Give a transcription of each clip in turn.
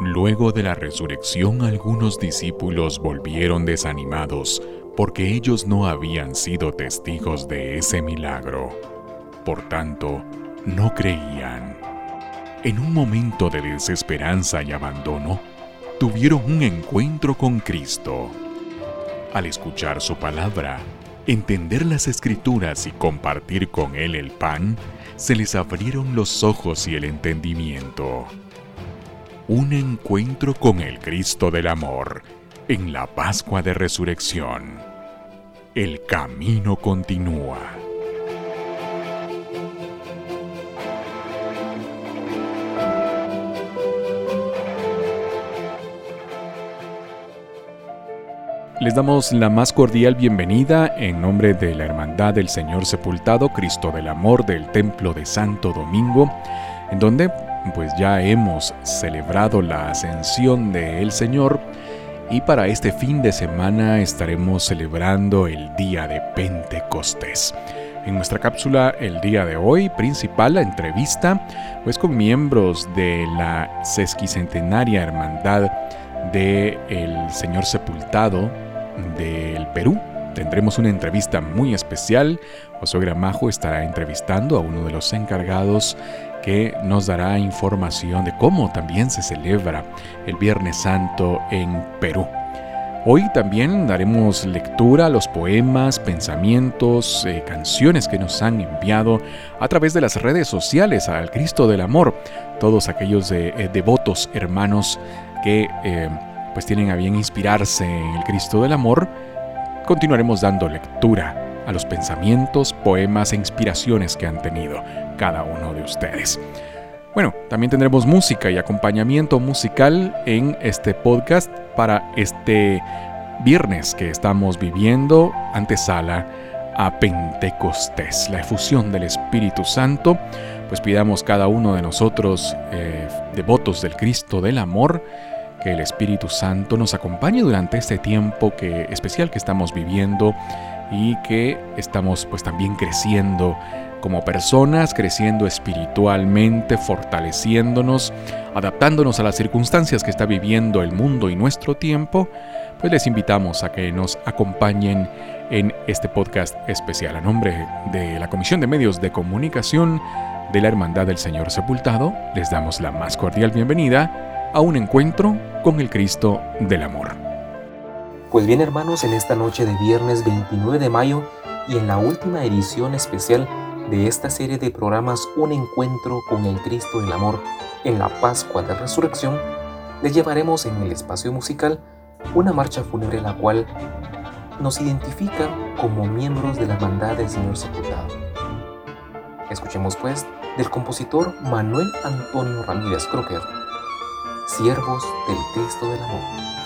Luego de la resurrección algunos discípulos volvieron desanimados porque ellos no habían sido testigos de ese milagro. Por tanto, no creían. En un momento de desesperanza y abandono, tuvieron un encuentro con Cristo. Al escuchar su palabra, entender las escrituras y compartir con Él el pan, se les abrieron los ojos y el entendimiento un encuentro con el Cristo del Amor en la Pascua de Resurrección. El camino continúa. Les damos la más cordial bienvenida en nombre de la Hermandad del Señor Sepultado, Cristo del Amor del Templo de Santo Domingo, en donde pues ya hemos celebrado la ascensión del Señor y para este fin de semana estaremos celebrando el día de Pentecostés. En nuestra cápsula el día de hoy principal la entrevista pues con miembros de la sesquicentenaria hermandad del el Señor Sepultado del Perú. Tendremos una entrevista muy especial. José Gramajo estará entrevistando a uno de los encargados que nos dará información de cómo también se celebra el Viernes Santo en Perú. Hoy también daremos lectura a los poemas, pensamientos, eh, canciones que nos han enviado a través de las redes sociales al Cristo del Amor, todos aquellos eh, devotos hermanos que eh, pues tienen a bien inspirarse en el Cristo del Amor. Continuaremos dando lectura a los pensamientos, poemas e inspiraciones que han tenido cada uno de ustedes. Bueno, también tendremos música y acompañamiento musical en este podcast para este viernes que estamos viviendo antesala a Pentecostés, la efusión del Espíritu Santo. Pues pidamos cada uno de nosotros, eh, devotos del Cristo del Amor, que el Espíritu Santo nos acompañe durante este tiempo que, especial que estamos viviendo y que estamos pues también creciendo como personas, creciendo espiritualmente, fortaleciéndonos, adaptándonos a las circunstancias que está viviendo el mundo y nuestro tiempo, pues les invitamos a que nos acompañen en este podcast especial. A nombre de la Comisión de Medios de Comunicación de la Hermandad del Señor Sepultado, les damos la más cordial bienvenida a un encuentro con el Cristo del Amor. Pues bien hermanos, en esta noche de viernes 29 de mayo y en la última edición especial de esta serie de programas Un encuentro con el Cristo del Amor en la Pascua de Resurrección, les llevaremos en el espacio musical una marcha fúnebre la cual nos identifica como miembros de la hermandad del Señor Sepultado. Escuchemos pues del compositor Manuel Antonio Ramírez Crocker, Siervos del Cristo del Amor.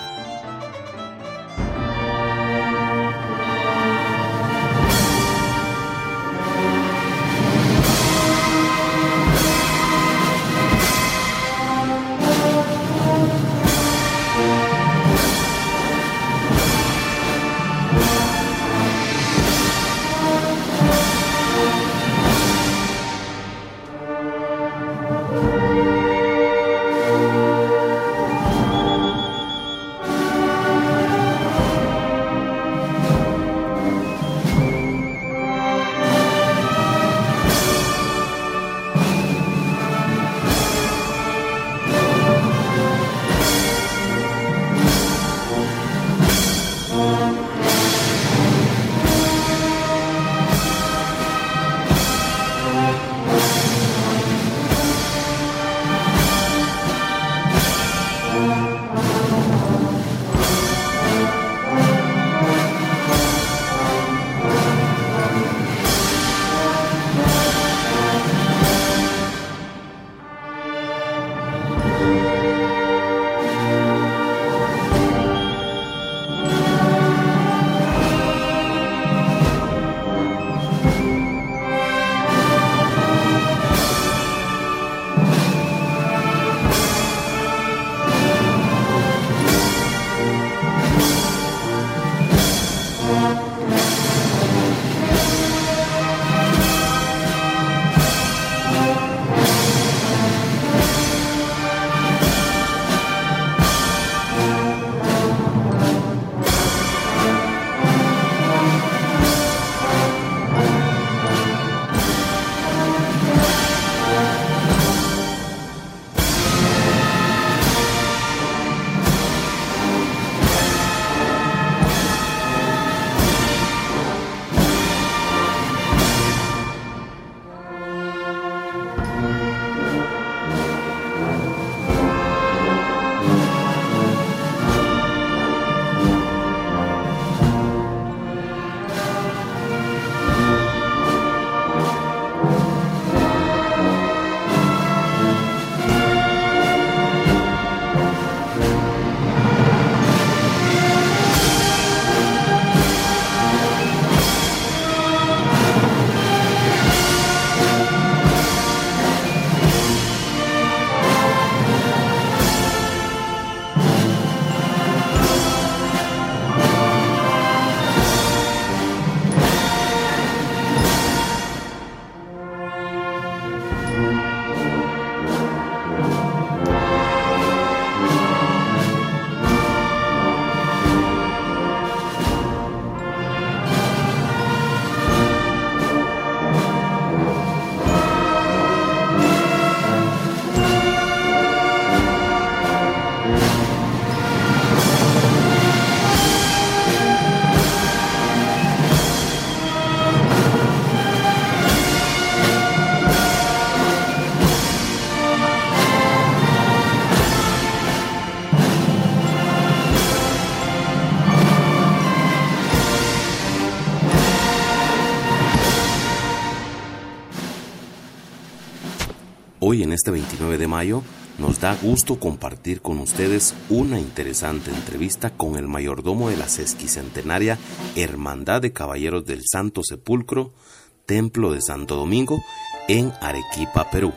Este 29 de mayo nos da gusto compartir con ustedes una interesante entrevista con el mayordomo de la sesquicentenaria Hermandad de Caballeros del Santo Sepulcro, Templo de Santo Domingo, en Arequipa, Perú.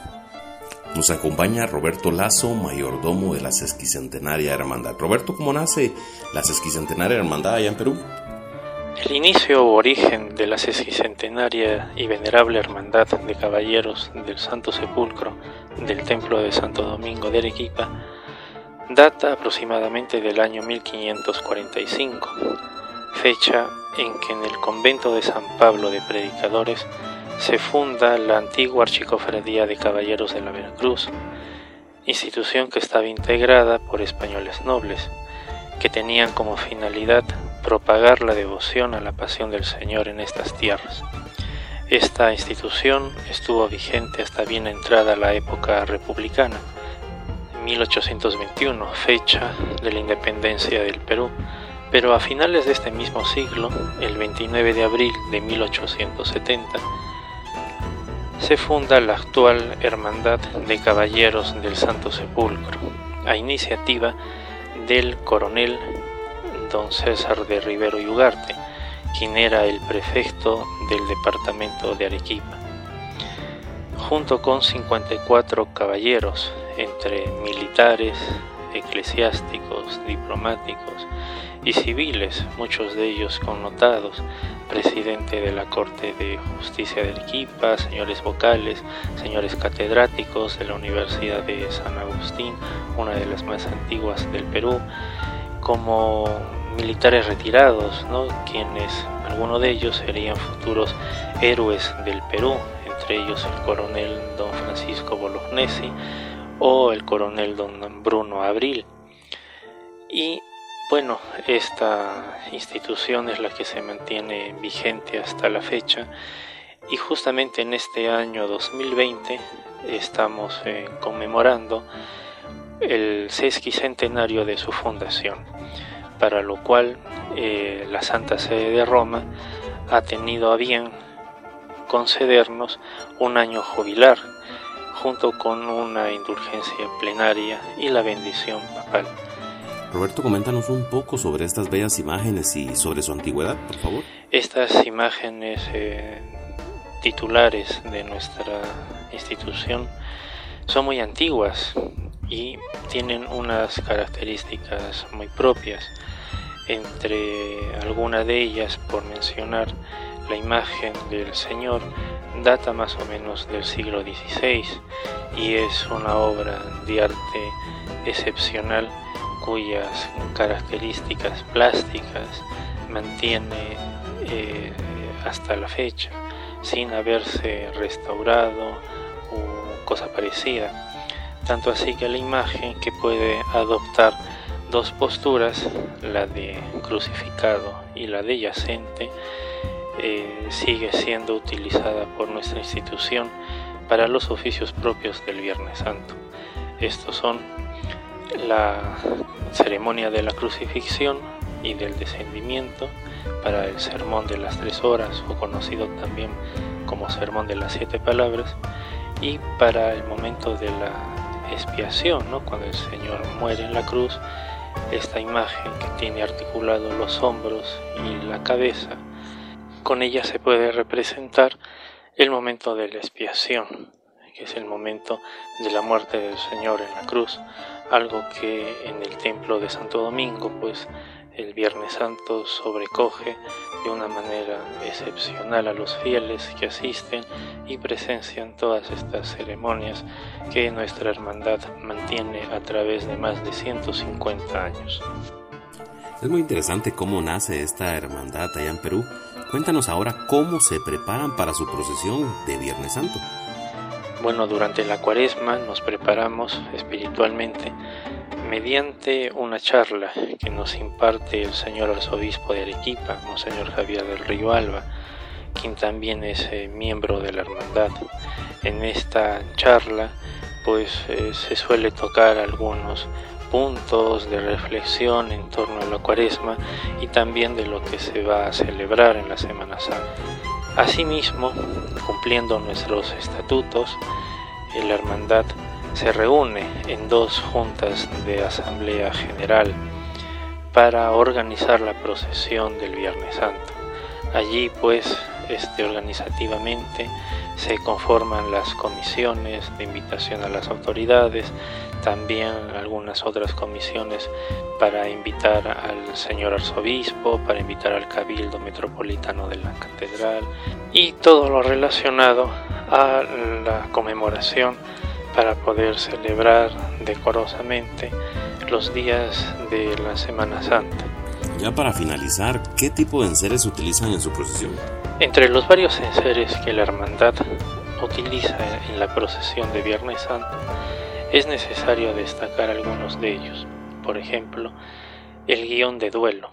Nos acompaña Roberto Lazo, mayordomo de la sesquicentenaria Hermandad. Roberto, ¿cómo nace la sesquicentenaria Hermandad allá en Perú? El inicio o origen de la sesquicentenaria y venerable hermandad de caballeros del Santo Sepulcro del Templo de Santo Domingo de Arequipa data aproximadamente del año 1545, fecha en que en el convento de San Pablo de Predicadores se funda la antigua Archicofradía de Caballeros de la Veracruz, institución que estaba integrada por españoles nobles, que tenían como finalidad propagar la devoción a la pasión del Señor en estas tierras. Esta institución estuvo vigente hasta bien entrada la época republicana, 1821, fecha de la independencia del Perú, pero a finales de este mismo siglo, el 29 de abril de 1870, se funda la actual Hermandad de Caballeros del Santo Sepulcro, a iniciativa del coronel don César de Rivero y Ugarte, quien era el prefecto del departamento de Arequipa, junto con 54 caballeros, entre militares, eclesiásticos, diplomáticos y civiles, muchos de ellos connotados, presidente de la Corte de Justicia de Arequipa, señores vocales, señores catedráticos de la Universidad de San Agustín, una de las más antiguas del Perú, como militares retirados, ¿no? quienes algunos de ellos serían futuros héroes del Perú, entre ellos el coronel don Francisco Bolognesi o el coronel don Bruno Abril. Y bueno, esta institución es la que se mantiene vigente hasta la fecha y justamente en este año 2020 estamos eh, conmemorando el sesquicentenario de su fundación para lo cual eh, la Santa Sede de Roma ha tenido a bien concedernos un año jubilar, junto con una indulgencia plenaria y la bendición papal. Roberto, coméntanos un poco sobre estas bellas imágenes y sobre su antigüedad, por favor. Estas imágenes eh, titulares de nuestra institución son muy antiguas y tienen unas características muy propias entre algunas de ellas, por mencionar la imagen del Señor, data más o menos del siglo XVI y es una obra de arte excepcional cuyas características plásticas mantiene eh, hasta la fecha sin haberse restaurado o cosa parecida. Tanto así que la imagen que puede adoptar dos posturas, la de crucificado y la de yacente, eh, sigue siendo utilizada por nuestra institución para los oficios propios del Viernes Santo. Estos son la ceremonia de la crucifixión y del descendimiento para el sermón de las tres horas o conocido también como sermón de las siete palabras y para el momento de la expiación, ¿no? cuando el Señor muere en la cruz esta imagen que tiene articulados los hombros y la cabeza, con ella se puede representar el momento de la expiación, que es el momento de la muerte del Señor en la cruz, algo que en el templo de Santo Domingo, pues el Viernes Santo sobrecoge de una manera excepcional a los fieles que asisten y presencian todas estas ceremonias que nuestra hermandad mantiene a través de más de 150 años. Es muy interesante cómo nace esta hermandad allá en Perú. Cuéntanos ahora cómo se preparan para su procesión de Viernes Santo. Bueno, durante la cuaresma nos preparamos espiritualmente mediante una charla que nos imparte el señor arzobispo de Arequipa, Monseñor Javier del Río Alba, quien también es eh, miembro de la hermandad. En esta charla pues eh, se suele tocar algunos puntos de reflexión en torno a la cuaresma y también de lo que se va a celebrar en la Semana Santa. Asimismo, cumpliendo nuestros estatutos, la hermandad se reúne en dos juntas de asamblea general para organizar la procesión del Viernes Santo. Allí pues este, organizativamente se conforman las comisiones de invitación a las autoridades, también algunas otras comisiones para invitar al señor arzobispo, para invitar al cabildo metropolitano de la catedral y todo lo relacionado a la conmemoración para poder celebrar decorosamente los días de la Semana Santa. Ya para finalizar, ¿qué tipo de enseres utilizan en su procesión? Entre los varios enseres que la hermandad utiliza en la procesión de Viernes Santo, es necesario destacar algunos de ellos. Por ejemplo, el guion de duelo,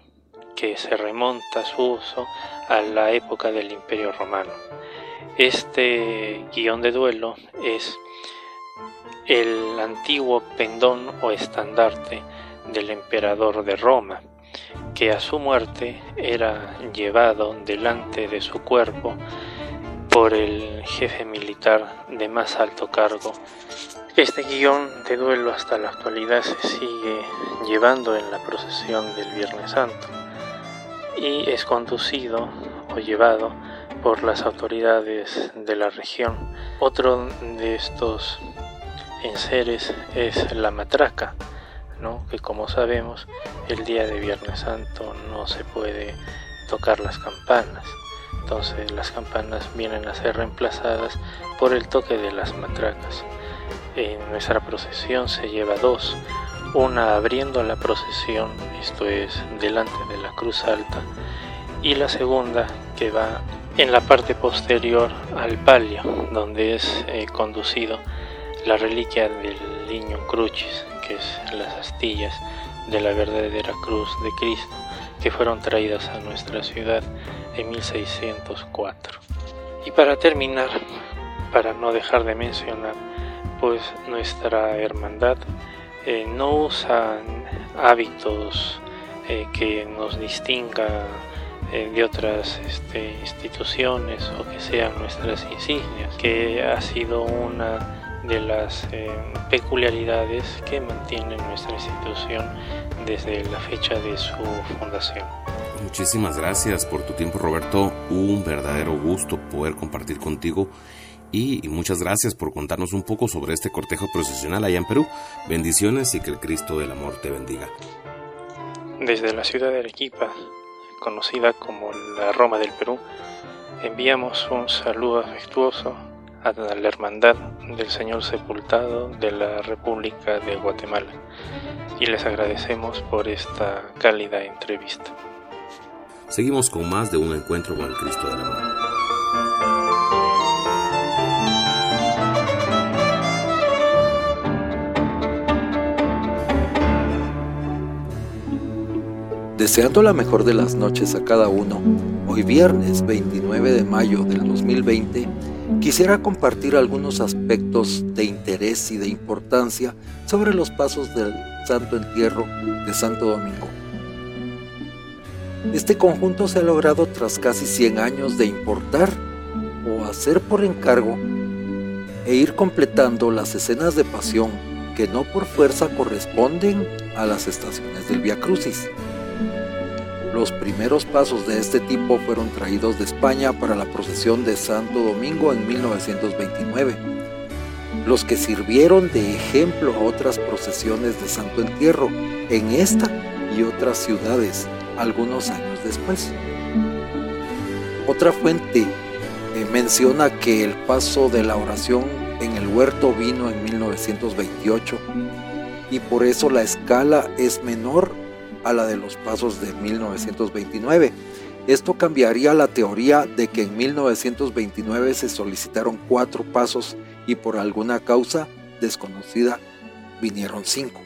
que se remonta su uso a la época del Imperio Romano. Este guion de duelo es el antiguo pendón o estandarte del emperador de Roma, que a su muerte era llevado delante de su cuerpo por el jefe militar de más alto cargo. Este guion de duelo hasta la actualidad se sigue llevando en la procesión del Viernes Santo y es conducido o llevado por las autoridades de la región. Otro de estos enseres es la matraca, ¿no? que como sabemos el día de Viernes Santo no se puede tocar las campanas. Entonces las campanas vienen a ser reemplazadas por el toque de las matracas. En nuestra procesión se lleva dos, una abriendo la procesión, esto es delante de la cruz alta, y la segunda que va en la parte posterior al palio, donde es eh, conducido la reliquia del Lignum Crucis, que es las astillas de la verdadera cruz de Cristo, que fueron traídas a nuestra ciudad en 1604. Y para terminar, para no dejar de mencionar, pues nuestra hermandad eh, no usa hábitos eh, que nos distinga eh, de otras este, instituciones o que sean nuestras insignias, que ha sido una de las eh, peculiaridades que mantiene nuestra institución desde la fecha de su fundación. Muchísimas gracias por tu tiempo Roberto, un verdadero gusto poder compartir contigo y, muchas gracias por contarnos un poco sobre este cortejo procesional allá en Perú. Bendiciones y que el Cristo del Amor te bendiga. Desde la ciudad de Arequipa, conocida como la Roma del Perú, enviamos un saludo afectuoso a la Hermandad del Señor Sepultado de la República de Guatemala y les agradecemos por esta cálida entrevista. Seguimos con más de un encuentro con el Cristo del Amor. Deseando la mejor de las noches a cada uno, hoy viernes 29 de mayo del 2020, quisiera compartir algunos aspectos de interés y de importancia sobre los pasos del Santo Entierro de Santo Domingo. Este conjunto se ha logrado tras casi 100 años de importar o hacer por encargo e ir completando las escenas de pasión que no por fuerza corresponden a las estaciones del Via Crucis. Los primeros pasos de este tipo fueron traídos de España para la procesión de Santo Domingo en 1929, los que sirvieron de ejemplo a otras procesiones de Santo Entierro en esta y otras ciudades algunos años después. Otra fuente eh, menciona que el paso de la oración en el huerto vino en 1928 y por eso la escala es menor a la de los pasos de 1929. Esto cambiaría la teoría de que en 1929 se solicitaron cuatro pasos y por alguna causa desconocida vinieron cinco.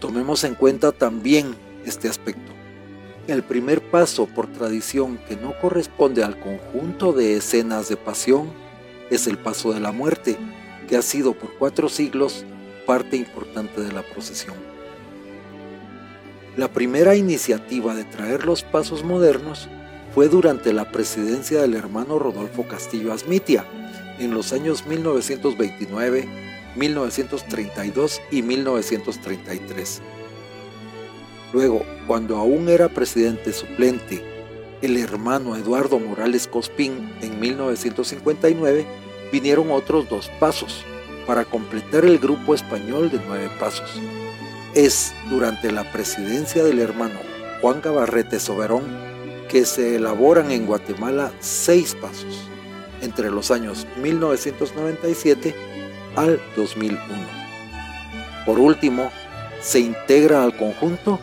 Tomemos en cuenta también este aspecto. El primer paso por tradición que no corresponde al conjunto de escenas de pasión es el paso de la muerte, que ha sido por cuatro siglos parte importante de la procesión. La primera iniciativa de traer los pasos modernos fue durante la presidencia del hermano Rodolfo Castillo Asmitia, en los años 1929, 1932 y 1933. Luego, cuando aún era presidente suplente, el hermano Eduardo Morales Cospín en 1959, vinieron otros dos pasos para completar el grupo español de nueve pasos. Es durante la presidencia del hermano Juan Gabarrete Soberón que se elaboran en Guatemala seis pasos entre los años 1997 al 2001. Por último, se integra al conjunto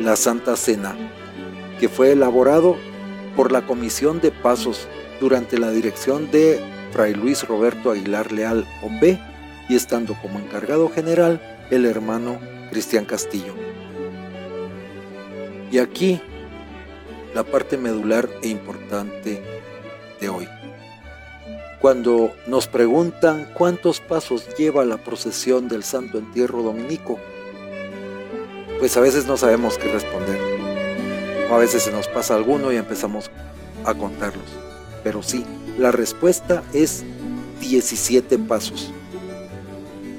la Santa Cena, que fue elaborado por la Comisión de Pasos durante la dirección de Fray Luis Roberto Aguilar Leal OP y estando como encargado general el hermano Cristian Castillo. Y aquí la parte medular e importante de hoy. Cuando nos preguntan cuántos pasos lleva la procesión del Santo Entierro Dominico, pues a veces no sabemos qué responder. O a veces se nos pasa alguno y empezamos a contarlos. Pero sí, la respuesta es 17 pasos.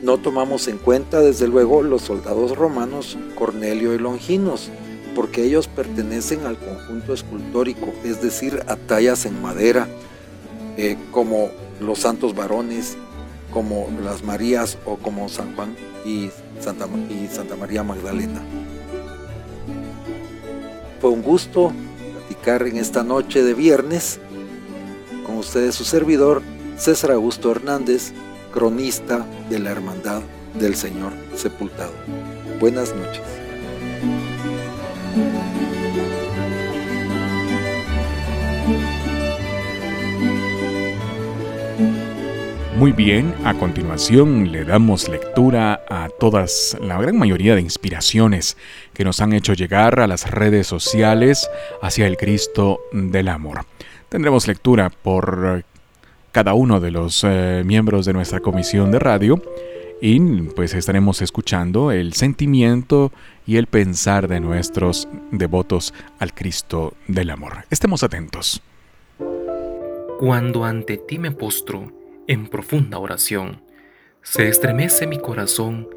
No tomamos en cuenta, desde luego, los soldados romanos Cornelio y Longinos, porque ellos pertenecen al conjunto escultórico, es decir, a tallas en madera, eh, como los santos varones, como las Marías o como San Juan y Santa, y Santa María Magdalena. Fue un gusto platicar en esta noche de viernes con ustedes su servidor César Augusto Hernández, cronista de la Hermandad del Señor Sepultado. Buenas noches. Muy bien, a continuación le damos lectura a todas, la gran mayoría de inspiraciones que nos han hecho llegar a las redes sociales hacia el Cristo del Amor. Tendremos lectura por cada uno de los eh, miembros de nuestra comisión de radio y pues estaremos escuchando el sentimiento y el pensar de nuestros devotos al Cristo del Amor. Estemos atentos. Cuando ante ti me postro, en profunda oración, se estremece mi corazón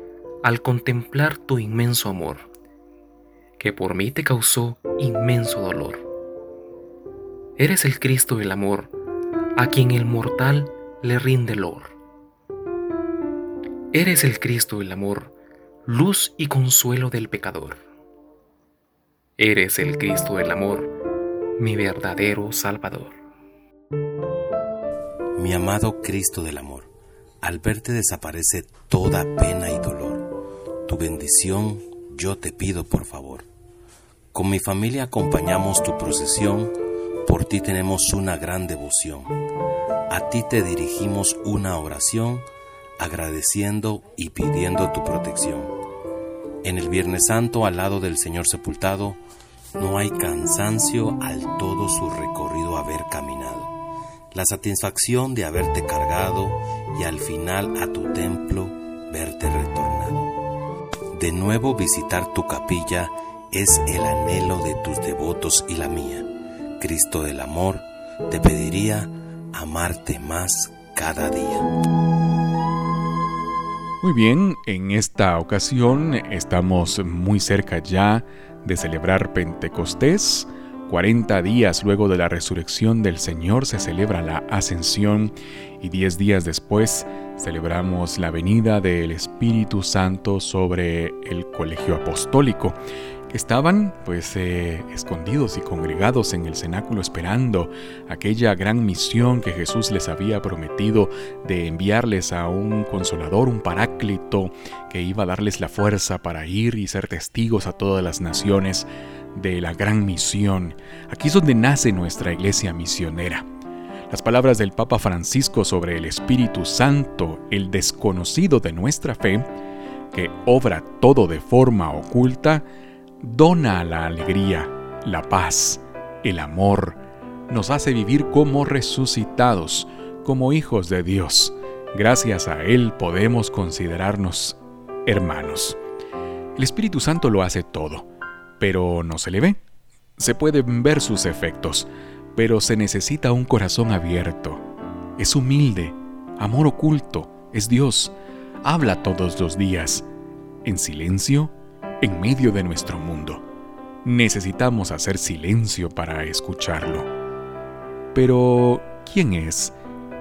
al contemplar tu inmenso amor, que por mí te causó inmenso dolor. Eres el Cristo del amor, a quien el mortal le rinde lor. Eres el Cristo del amor, luz y consuelo del pecador. Eres el Cristo del amor, mi verdadero Salvador. Mi amado Cristo del amor, al verte desaparece toda pena y dolor. Tu bendición yo te pido por favor. Con mi familia acompañamos tu procesión, por ti tenemos una gran devoción. A ti te dirigimos una oración, agradeciendo y pidiendo tu protección. En el Viernes Santo, al lado del Señor sepultado, no hay cansancio al todo su recorrido haber caminado la satisfacción de haberte cargado y al final a tu templo verte retornado. De nuevo visitar tu capilla es el anhelo de tus devotos y la mía. Cristo del amor, te pediría amarte más cada día. Muy bien, en esta ocasión estamos muy cerca ya de celebrar Pentecostés 40 días luego de la resurrección del Señor se celebra la ascensión y 10 días después celebramos la venida del Espíritu Santo sobre el colegio apostólico estaban pues eh, escondidos y congregados en el cenáculo esperando aquella gran misión que Jesús les había prometido de enviarles a un consolador, un paráclito que iba a darles la fuerza para ir y ser testigos a todas las naciones de la gran misión. Aquí es donde nace nuestra iglesia misionera. Las palabras del Papa Francisco sobre el Espíritu Santo, el desconocido de nuestra fe, que obra todo de forma oculta, dona la alegría, la paz, el amor, nos hace vivir como resucitados, como hijos de Dios. Gracias a Él podemos considerarnos hermanos. El Espíritu Santo lo hace todo pero no se le ve. Se pueden ver sus efectos, pero se necesita un corazón abierto. es humilde, amor oculto, es Dios, habla todos los días, en silencio, en medio de nuestro mundo. Necesitamos hacer silencio para escucharlo. Pero, ¿quién es?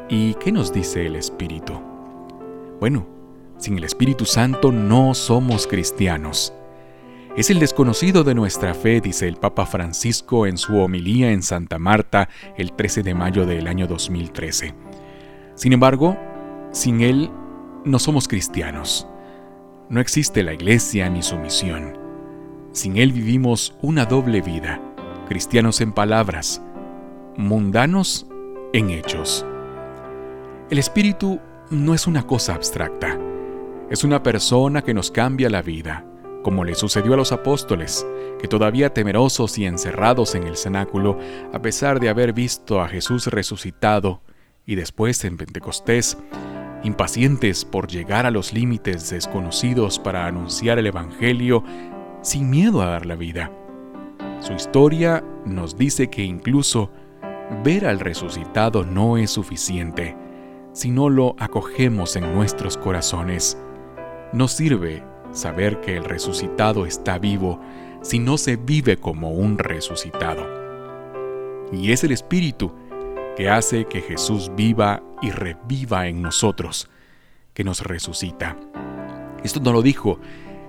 ¿Y qué nos dice el Espíritu? Bueno, sin el Espíritu Santo no somos cristianos. Es el desconocido de nuestra fe, dice el Papa Francisco en su homilía en Santa Marta el 13 de mayo del año 2013. Sin embargo, sin Él no somos cristianos. No existe la iglesia ni su misión. Sin Él vivimos una doble vida, cristianos en palabras, mundanos en hechos. El Espíritu no es una cosa abstracta, es una persona que nos cambia la vida, como le sucedió a los apóstoles, que todavía temerosos y encerrados en el cenáculo, a pesar de haber visto a Jesús resucitado, y después en Pentecostés, impacientes por llegar a los límites desconocidos para anunciar el Evangelio sin miedo a dar la vida. Su historia nos dice que incluso ver al resucitado no es suficiente si no lo acogemos en nuestros corazones. No sirve saber que el resucitado está vivo si no se vive como un resucitado. Y es el Espíritu que hace que Jesús viva y reviva en nosotros, que nos resucita. Esto no lo dijo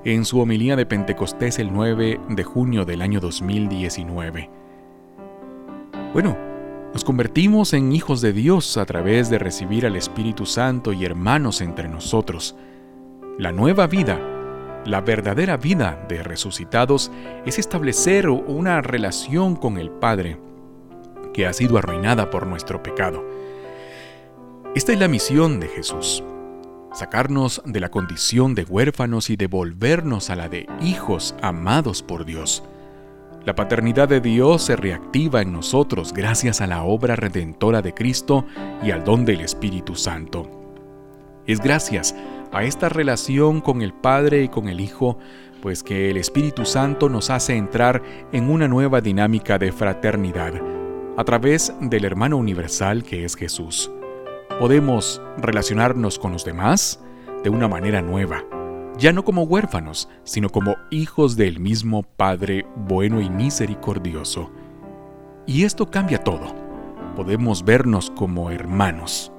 en su homilía de Pentecostés el 9 de junio del año 2019. Bueno, nos convertimos en hijos de Dios a través de recibir al Espíritu Santo y hermanos entre nosotros. La nueva vida, la verdadera vida de resucitados es establecer una relación con el Padre que ha sido arruinada por nuestro pecado. Esta es la misión de Jesús, sacarnos de la condición de huérfanos y devolvernos a la de hijos amados por Dios. La paternidad de Dios se reactiva en nosotros gracias a la obra redentora de Cristo y al don del Espíritu Santo. Es gracias a esta relación con el Padre y con el Hijo, pues que el Espíritu Santo nos hace entrar en una nueva dinámica de fraternidad a través del hermano universal que es Jesús. Podemos relacionarnos con los demás de una manera nueva, ya no como huérfanos, sino como hijos del mismo Padre bueno y misericordioso. Y esto cambia todo. Podemos vernos como hermanos.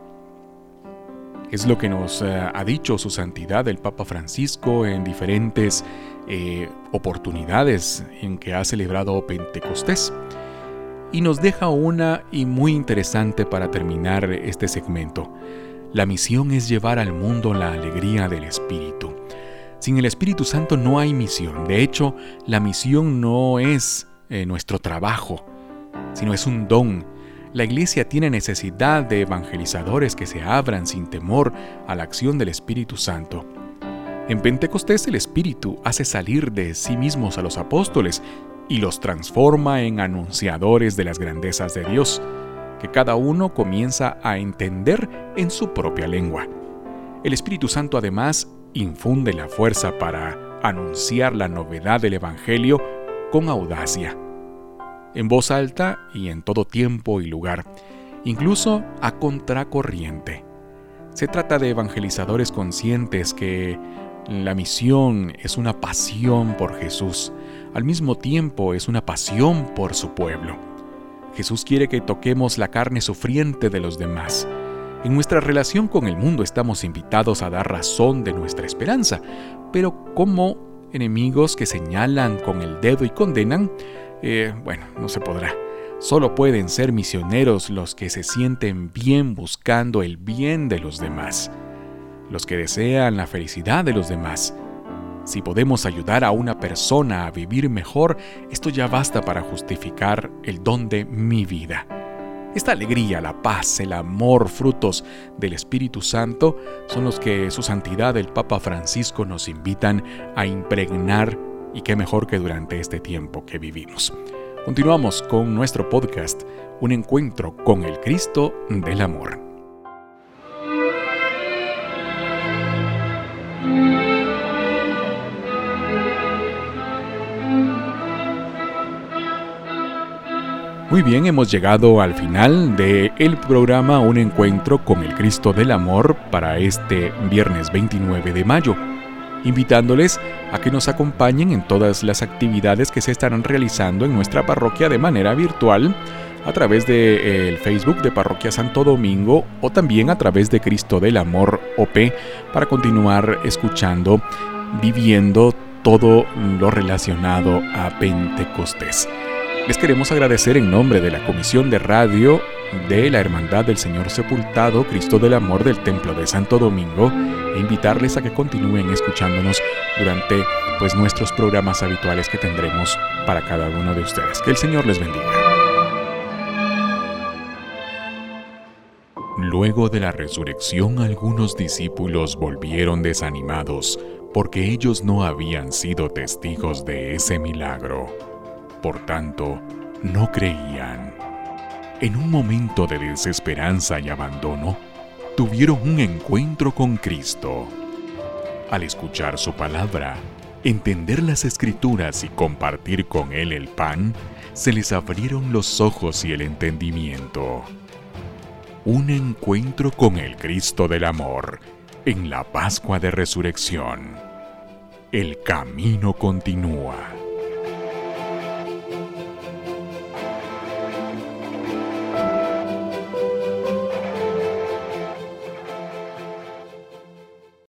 Es lo que nos eh, ha dicho su santidad el Papa Francisco en diferentes eh, oportunidades en que ha celebrado Pentecostés y nos deja una y muy interesante para terminar este segmento. La misión es llevar al mundo la alegría del Espíritu. Sin el Espíritu Santo no hay misión. De hecho, la misión no es eh, nuestro trabajo, sino es un don. La iglesia tiene necesidad de evangelizadores que se abran sin temor a la acción del Espíritu Santo. En Pentecostés el Espíritu hace salir de sí mismos a los apóstoles y los transforma en anunciadores de las grandezas de Dios, que cada uno comienza a entender en su propia lengua. El Espíritu Santo además infunde la fuerza para anunciar la novedad del Evangelio con audacia, en voz alta y en todo tiempo y lugar, incluso a contracorriente. Se trata de evangelizadores conscientes que la misión es una pasión por Jesús, al mismo tiempo es una pasión por su pueblo. Jesús quiere que toquemos la carne sufriente de los demás. En nuestra relación con el mundo estamos invitados a dar razón de nuestra esperanza, pero como enemigos que señalan con el dedo y condenan, eh, bueno, no se podrá. Solo pueden ser misioneros los que se sienten bien buscando el bien de los demás, los que desean la felicidad de los demás, si podemos ayudar a una persona a vivir mejor, esto ya basta para justificar el don de mi vida. Esta alegría, la paz, el amor, frutos del Espíritu Santo, son los que su santidad el Papa Francisco nos invitan a impregnar y qué mejor que durante este tiempo que vivimos. Continuamos con nuestro podcast, un encuentro con el Cristo del Amor. Muy bien, hemos llegado al final de el programa Un encuentro con el Cristo del Amor para este viernes 29 de mayo, invitándoles a que nos acompañen en todas las actividades que se estarán realizando en nuestra parroquia de manera virtual a través del eh, Facebook de Parroquia Santo Domingo o también a través de Cristo del Amor OP para continuar escuchando, viviendo todo lo relacionado a Pentecostés. Les queremos agradecer en nombre de la Comisión de Radio de la Hermandad del Señor Sepultado, Cristo del Amor del Templo de Santo Domingo, e invitarles a que continúen escuchándonos durante pues, nuestros programas habituales que tendremos para cada uno de ustedes. Que el Señor les bendiga. Luego de la resurrección algunos discípulos volvieron desanimados porque ellos no habían sido testigos de ese milagro. Por tanto, no creían. En un momento de desesperanza y abandono, tuvieron un encuentro con Cristo. Al escuchar su palabra, entender las escrituras y compartir con Él el pan, se les abrieron los ojos y el entendimiento. Un encuentro con el Cristo del Amor en la Pascua de Resurrección. El camino continúa.